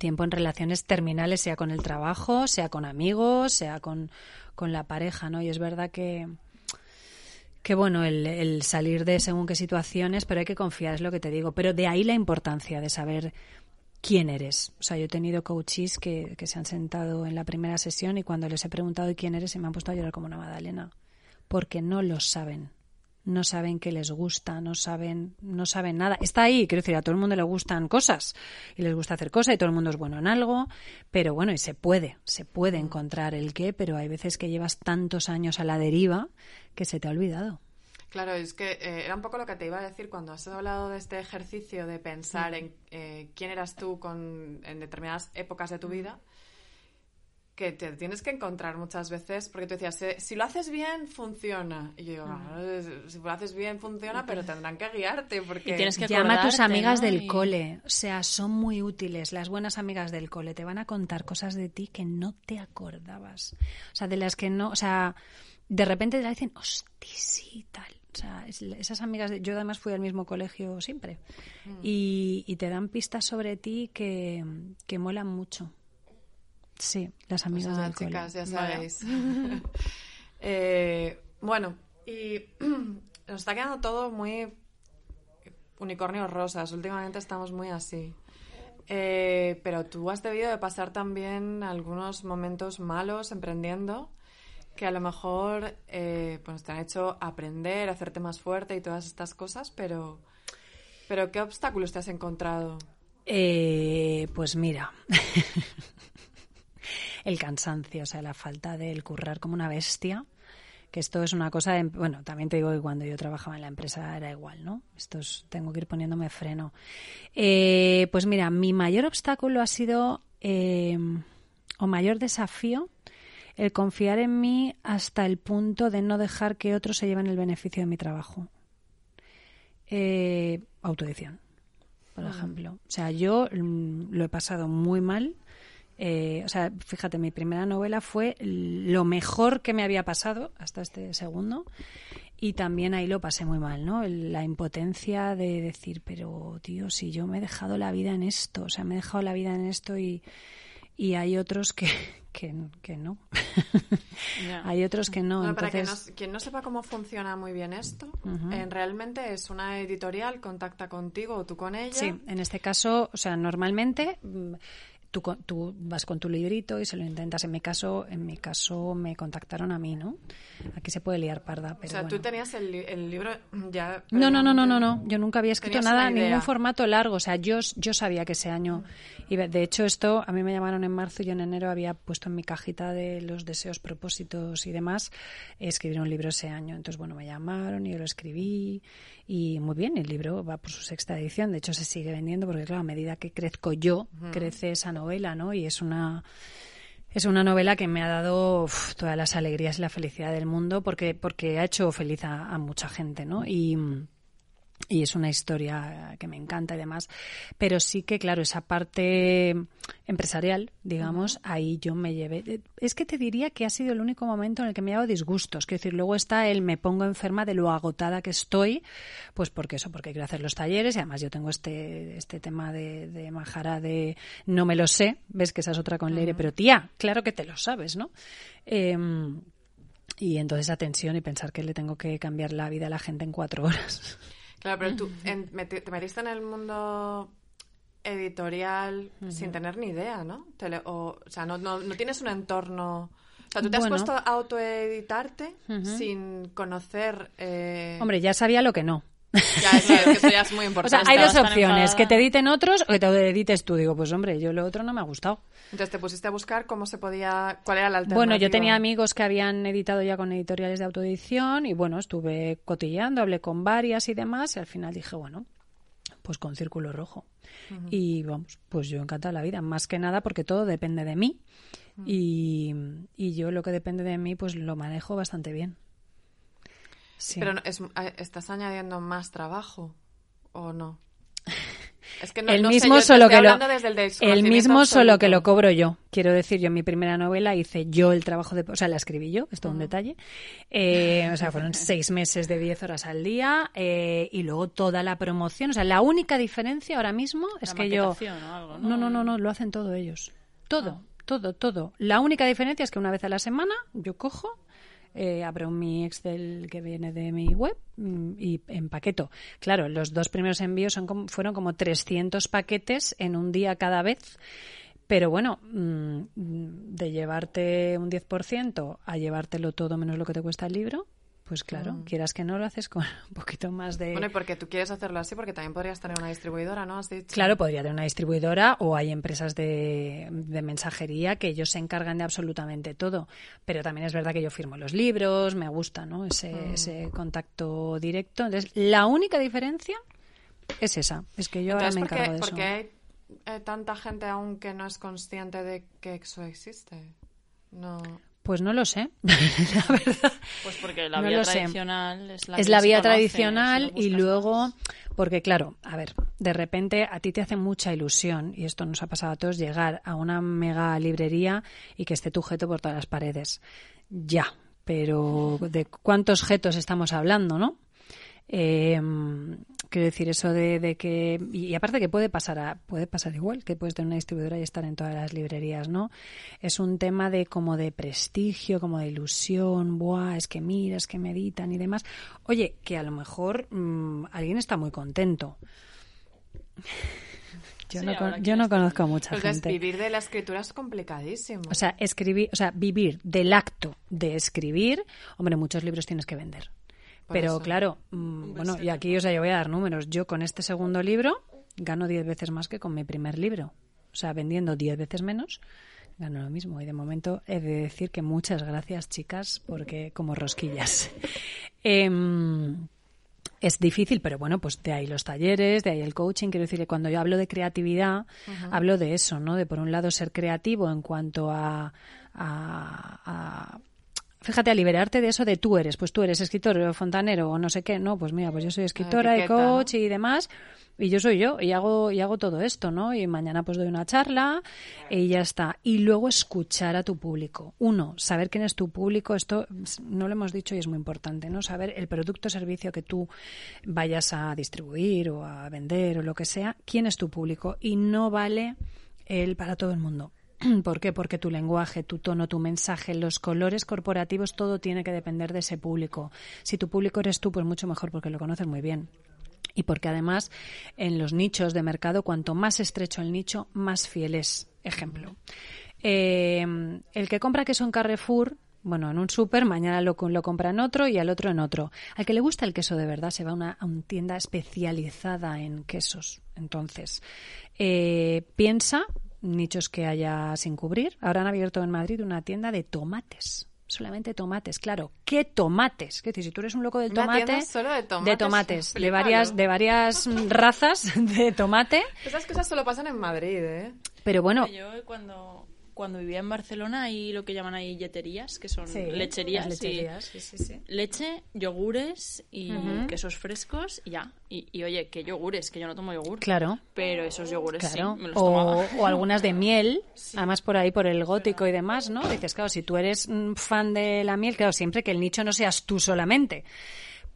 tiempo en relaciones terminales, sea con el trabajo, sea con amigos, sea con, con la pareja, ¿no? Y es verdad que, que bueno, el, salir de según qué situaciones, pero hay que confiar, es lo que te digo. Pero de ahí la importancia de saber quién eres. O sea, yo he tenido coaches que, que se han sentado en la primera sesión y cuando les he preguntado quién eres se me han puesto a llorar como una magdalena. Porque no lo saben no saben qué les gusta, no saben, no saben nada. Está ahí, quiero decir, a todo el mundo le gustan cosas y les gusta hacer cosas y todo el mundo es bueno en algo, pero bueno, y se puede, se puede encontrar el qué, pero hay veces que llevas tantos años a la deriva que se te ha olvidado. Claro, es que eh, era un poco lo que te iba a decir cuando has hablado de este ejercicio de pensar en eh, quién eras tú con, en determinadas épocas de tu vida que te tienes que encontrar muchas veces, porque tú decías, si lo haces bien, funciona. Y yo digo, ah, si lo haces bien, funciona, pero tendrán que guiarte, porque... tienes que Llama a tus amigas del cole, o sea, son muy útiles, las buenas amigas del cole, te van a contar cosas de ti que no te acordabas. O sea, de las que no, o sea, de repente te dicen, hosti, sí, tal. O sea, esas amigas, de, yo además fui al mismo colegio siempre. Mm. Y, y, te dan pistas sobre ti que, que molan mucho. Sí, las amigas pues chicas, ya sabéis. eh, bueno, y nos está quedando todo muy unicornios rosas. Últimamente estamos muy así. Eh, pero tú has debido de pasar también algunos momentos malos emprendiendo que a lo mejor eh, pues te han hecho aprender, hacerte más fuerte y todas estas cosas, pero, pero ¿qué obstáculos te has encontrado? Eh, pues mira, el cansancio, o sea, la falta del currar como una bestia que esto es una cosa, de, bueno, también te digo que cuando yo trabajaba en la empresa era igual, ¿no? Esto es, tengo que ir poniéndome freno. Eh, pues mira, mi mayor obstáculo ha sido, eh, o mayor desafío, el confiar en mí hasta el punto de no dejar que otros se lleven el beneficio de mi trabajo. Eh, autoedición, por ah. ejemplo. O sea, yo mm, lo he pasado muy mal eh, o sea, fíjate, mi primera novela fue lo mejor que me había pasado hasta este segundo y también ahí lo pasé muy mal, ¿no? La impotencia de decir, pero tío, si yo me he dejado la vida en esto, o sea, me he dejado la vida en esto y, y hay otros que, que, no. hay otros que no. Para que quien no sepa cómo funciona muy bien esto, en, realmente es una editorial, contacta contigo o tú con ella. Sí, en este caso, o sea, normalmente mm, tú, tú vas con tu librito y se lo intentas. En mi caso, en mi caso me contactaron a mí, ¿no? Aquí se puede liar parda, pero O sea, tú tenías el, el, libro ya... No, no, no, no, no, no. Yo nunca había escrito nada, ningún formato largo. O sea, yo, yo sabía que ese año... Y de hecho esto, a mí me llamaron en marzo y yo en enero había puesto en mi cajita de los deseos, propósitos y demás escribir un libro ese año. Entonces, bueno, me llamaron y yo lo escribí y muy bien, el libro va por su sexta edición. De hecho, se sigue vendiendo porque, claro, a medida que crezco yo, crece esa novela, ¿no? Y es una es una novela que me ha dado todas las alegrías y la felicidad del mundo porque, porque ha hecho feliz a, a mucha gente, ¿no? Y, y es una historia que me encanta y demás. Pero sí que, claro, esa parte empresarial, digamos, ahí yo me llevé. Es que te diría que ha sido el único momento en el que me he dado disgustos. Quiero decir, luego está el me pongo enferma de lo agotada que estoy, pues porque eso, porque quiero hacer los talleres y además yo tengo este, este tema de, de majara de no me lo sé, ves que esa es otra con Leire, pero tía, claro que te lo sabes, ¿no? Em, y entonces esa tensión y pensar que le tengo que cambiar la vida a la gente en cuatro horas. Claro, pero tú te metiste en el mundo editorial sin tener ni idea, ¿no? o, sea, no, no, tienes un entorno... O sea, tú te has puesto a autoeditarte sin conocer... Eh... Hombre, ya sabía lo que no. Ya, que eso ya es muy importante. O sea, hay dos opciones, que te editen otros o que te edites tú. Digo, pues hombre, yo lo otro no me ha gustado. Entonces te pusiste a buscar cómo se podía, cuál era la alternativa. Bueno, yo tenía amigos que habían editado ya con editoriales de autoedición y bueno, estuve cotillando, hablé con varias y demás y al final dije, bueno, pues con círculo rojo. Y vamos, pues yo encantada la vida, más que nada porque todo depende de mí y, y yo lo que depende de mí pues lo manejo bastante bien. Pero ¿estás añadiendo más trabajo o no? Es que no, el no mismo sé, yo te solo que lo hablando desde el mismo solo que lo cobro yo. Quiero decir, yo en mi primera novela hice yo el trabajo de, o sea, la escribí yo, esto es un detalle. Eh, o sea, fueron seis meses de 10 horas al día eh, y luego toda la promoción. O sea, la única diferencia ahora mismo es La que yo maquetación o algo, ¿no? no, no, no, no, lo hacen todo ellos. Todo, todo, todo. La única diferencia es que una vez a la semana yo cojo, eh, abro mi Excel que viene de mi web mm, y empaqueto. Claro, los dos primeros envíos son como- fueron como 300 paquetes en un día cada vez. Pero bueno, mm, de llevarte un 10% a llevártelo todo menos lo que te cuesta el libro, pues claro, quieras que no lo haces con un poquito más de... Bueno, y porque tú quieres hacerlo así, porque también podrías tener una distribuidora, ¿no? Has dicho. Claro, podría tener una distribuidora o hay empresas de, de mensajería que ellos se encargan de absolutamente todo. Pero también es verdad que yo firmo los libros, me gusta ¿no? ese, Mm. ese contacto directo. Entonces, la única diferencia es esa, es que yo Entonces, ahora me ¿por qué- encargo de por eso. qué hay eh, tanta gente aún que no es consciente de que eso existe? No. Pues no lo sé, la verdad. Pues porque la No vía lo sé. tradicional es la es que la vía conoce, tradicional y luego, porque claro, a ver, de repente a ti te hace mucha ilusión, y esto nos ha pasado a todos, llegar a una mega librería y que esté tu jeto por todas las paredes. Ya, pero ¿de cuántos jetos estamos hablando, no? Eh, quiero decir eso de, de que y, aparte que puede pasar a- puede pasar igual que puedes tener una distribuidora y estar en todas las librerías no es un tema de como de prestigio como de ilusión buah es que mira es que meditan y demás oye que a lo mejor mm, alguien está muy contento. Yo Sí, no, con- yo no conozco a mucha gente. vivir de la escritura es complicadísimo. o sea, escribir, o sea, vivir del acto de escribir, hombre, muchos libros tienes que vender. Pero eso. claro, mm, bueno, y aquí, o sea, yo voy a dar números. Yo con este segundo libro gano 10 veces más que con mi primer libro. O sea, vendiendo 10 veces menos, gano lo mismo. Y de momento he de decir que muchas gracias, chicas, porque como rosquillas. Em, es difícil, pero bueno, pues de ahí los talleres, de ahí el coaching. Quiero decir que cuando yo hablo de creatividad, hablo de eso, ¿no? De por un lado ser creativo en cuanto a, a- a- Fíjate, a liberarte de eso de tú eres, pues tú eres escritor o fontanero o no sé qué, no, pues mira, pues yo soy escritora y coach y demás, y yo soy yo, y hago, y hago todo esto, ¿no? Y mañana pues doy una charla y ya está. Y luego escuchar a tu público. Uno, saber quién es tu público, esto no lo hemos dicho y es muy importante, ¿no? Saber el producto o servicio que tú vayas a distribuir o a vender o lo que sea, quién es tu público. Y no vale el para todo el mundo. ¿Por qué? Porque tu lenguaje, tu tono, tu mensaje, los colores corporativos, todo tiene que depender de ese público. Si tu público eres tú, pues mucho mejor porque lo conoces muy bien. Y porque además en los nichos de mercado, cuanto más estrecho el nicho, más fiel es. Ejemplo. Eh, el que compra queso en Carrefour, bueno, en un súper, mañana lo, compra en otro y al otro en otro. Al que le gusta el queso de verdad se va a una, a una tienda especializada en quesos. Entonces, eh, piensa nichos que haya sin cubrir. Ahora han abierto en Madrid una tienda de tomates. Solamente tomates, claro. ¿Qué tomates? Es decir, si tú eres un loco del Una tomate, tienda solo de tomates, de tomates, de varias, de varias razas de tomate. Esas cosas solo pasan en Madrid, ¿eh? Pero bueno, Yo cuando, cuando vivía en Barcelona hay lo que llaman ahí yeterías, que son Sí, lecherías. y- lecherías, sí, sí, sí. Leche, yogures y quesos frescos y ya. Y, y, oye, que yogures, que yo no tomo yogur. claro. Pero esos yogures Claro, sí, me los o, tomaba. o algunas de miel, además por ahí por el gótico y demás, ¿no? Dices, claro, si tú eres mm, fan de la miel, claro, siempre que el nicho no seas tú solamente,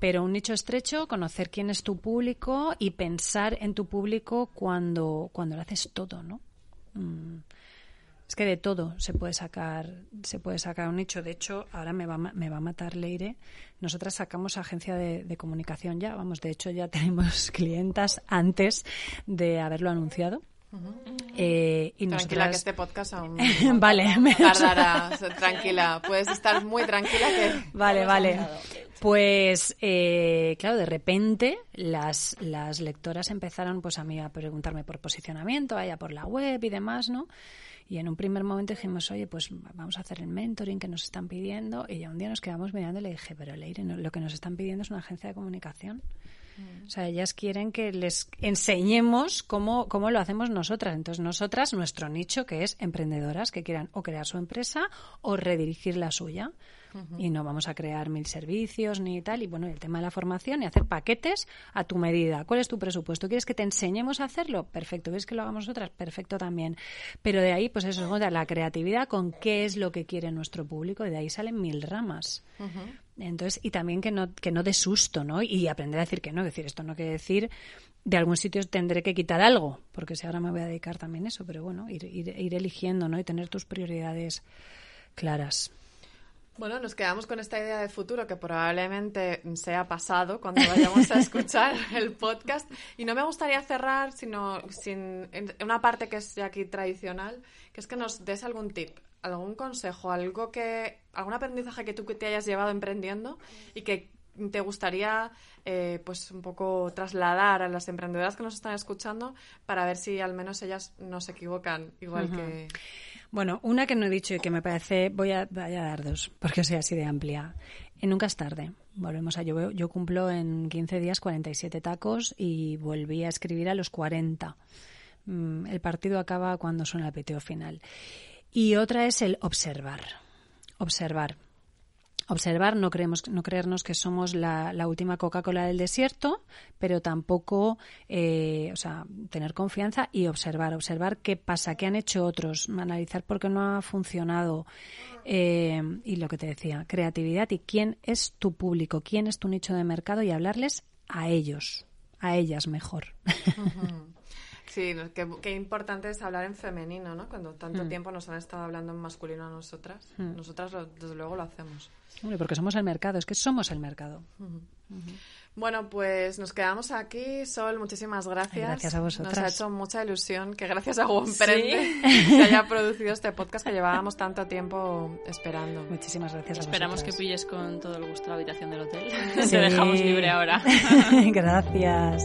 pero un nicho estrecho, conocer quién es tu público y pensar en tu público cuando, cuando lo haces todo, ¿no? Mm. Es que de todo se puede sacar, se puede sacar un nicho. De hecho, ahora me va, me va a matar Leire. Nosotras sacamos agencia de, de comunicación ya, vamos, de hecho ya tenemos clientas antes de haberlo anunciado. Eh, y Tranquila, nosotras- que este podcast aún vale, me- tardará. Tranquila, puedes estar muy tranquila que... Vale, vale. Pues, eh, claro, de repente las, las lectoras empezaron pues a mí a preguntarme por posicionamiento, a ella por la web y demás, ¿no? Y en un primer momento dijimos, oye, pues vamos a hacer el mentoring que nos están pidiendo. Y ya un día nos quedamos mirando y le dije, pero Leire, no- lo que nos están pidiendo es una agencia de comunicación. O sea, ellas quieren que les enseñemos cómo, cómo lo hacemos nosotras. Entonces, nosotras, nuestro nicho, que es emprendedoras que quieran o crear su empresa o redirigir la suya y no vamos a crear mil servicios ni tal. Y bueno, el tema de la formación y hacer paquetes a tu medida. ¿Cuál es tu presupuesto? ¿Quieres que te enseñemos a hacerlo? Perfecto. ¿Quieres que lo hagamos nosotras? Perfecto también. Pero de ahí, pues eso, la creatividad con qué es lo que quiere nuestro público y de ahí salen mil ramas. Entonces, y también que no, que no dé susto, ¿no? Y aprender a decir que no. Es decir, esto no quiere decir de algún sitio tendré que quitar algo, porque si ahora me voy a dedicar también a eso, pero bueno, ir, ir, ir eligiendo, ¿no? Y tener tus prioridades claras. Bueno, nos quedamos con esta idea de futuro que probablemente sea pasado cuando vayamos a escuchar el podcast. Y no me gustaría cerrar sino sin una parte que es ya aquí tradicional, que es que nos des algún tip, algún consejo, algo que, algún aprendizaje que tú te hayas llevado emprendiendo y que te gustaría eh, pues un poco trasladar a las emprendedoras que nos están escuchando para ver si al menos ellas no se equivocan igual que bueno, una que no he dicho y que me parece, voy a, dar dos, porque sea así de amplia. En nunca es tarde. Volvemos a yo, yo cumplo en 15 días 47 tacos y volví a escribir a los 40. Mm, el partido acaba cuando suena el peteo final. Y otra es el observar. Observar observar, no, creemos, no creernos que somos la, última Coca-Cola del desierto, pero tampoco, eh, o sea, tener confianza y observar, observar qué pasa, qué han hecho otros, analizar por qué no ha funcionado eh, y lo que te decía, creatividad y quién es tu público, quién es tu nicho de mercado y hablarles a ellos, a ellas mejor. Sí, qué, importante es hablar en femenino, ¿no? Cuando tanto mm. tiempo nos han estado hablando en masculino a nosotras. Mm. Nosotras, desde luego, lo hacemos. porque somos el mercado, es que somos el mercado. Bueno, pues nos quedamos aquí. Sol, muchísimas gracias. Gracias a vosotras. Nos ha hecho mucha ilusión que gracias a Juan se haya producido este podcast que llevábamos tanto tiempo esperando. Muchísimas gracias Esperamos que pilles con todo el gusto la habitación del hotel. Te dejamos libre ahora. gracias.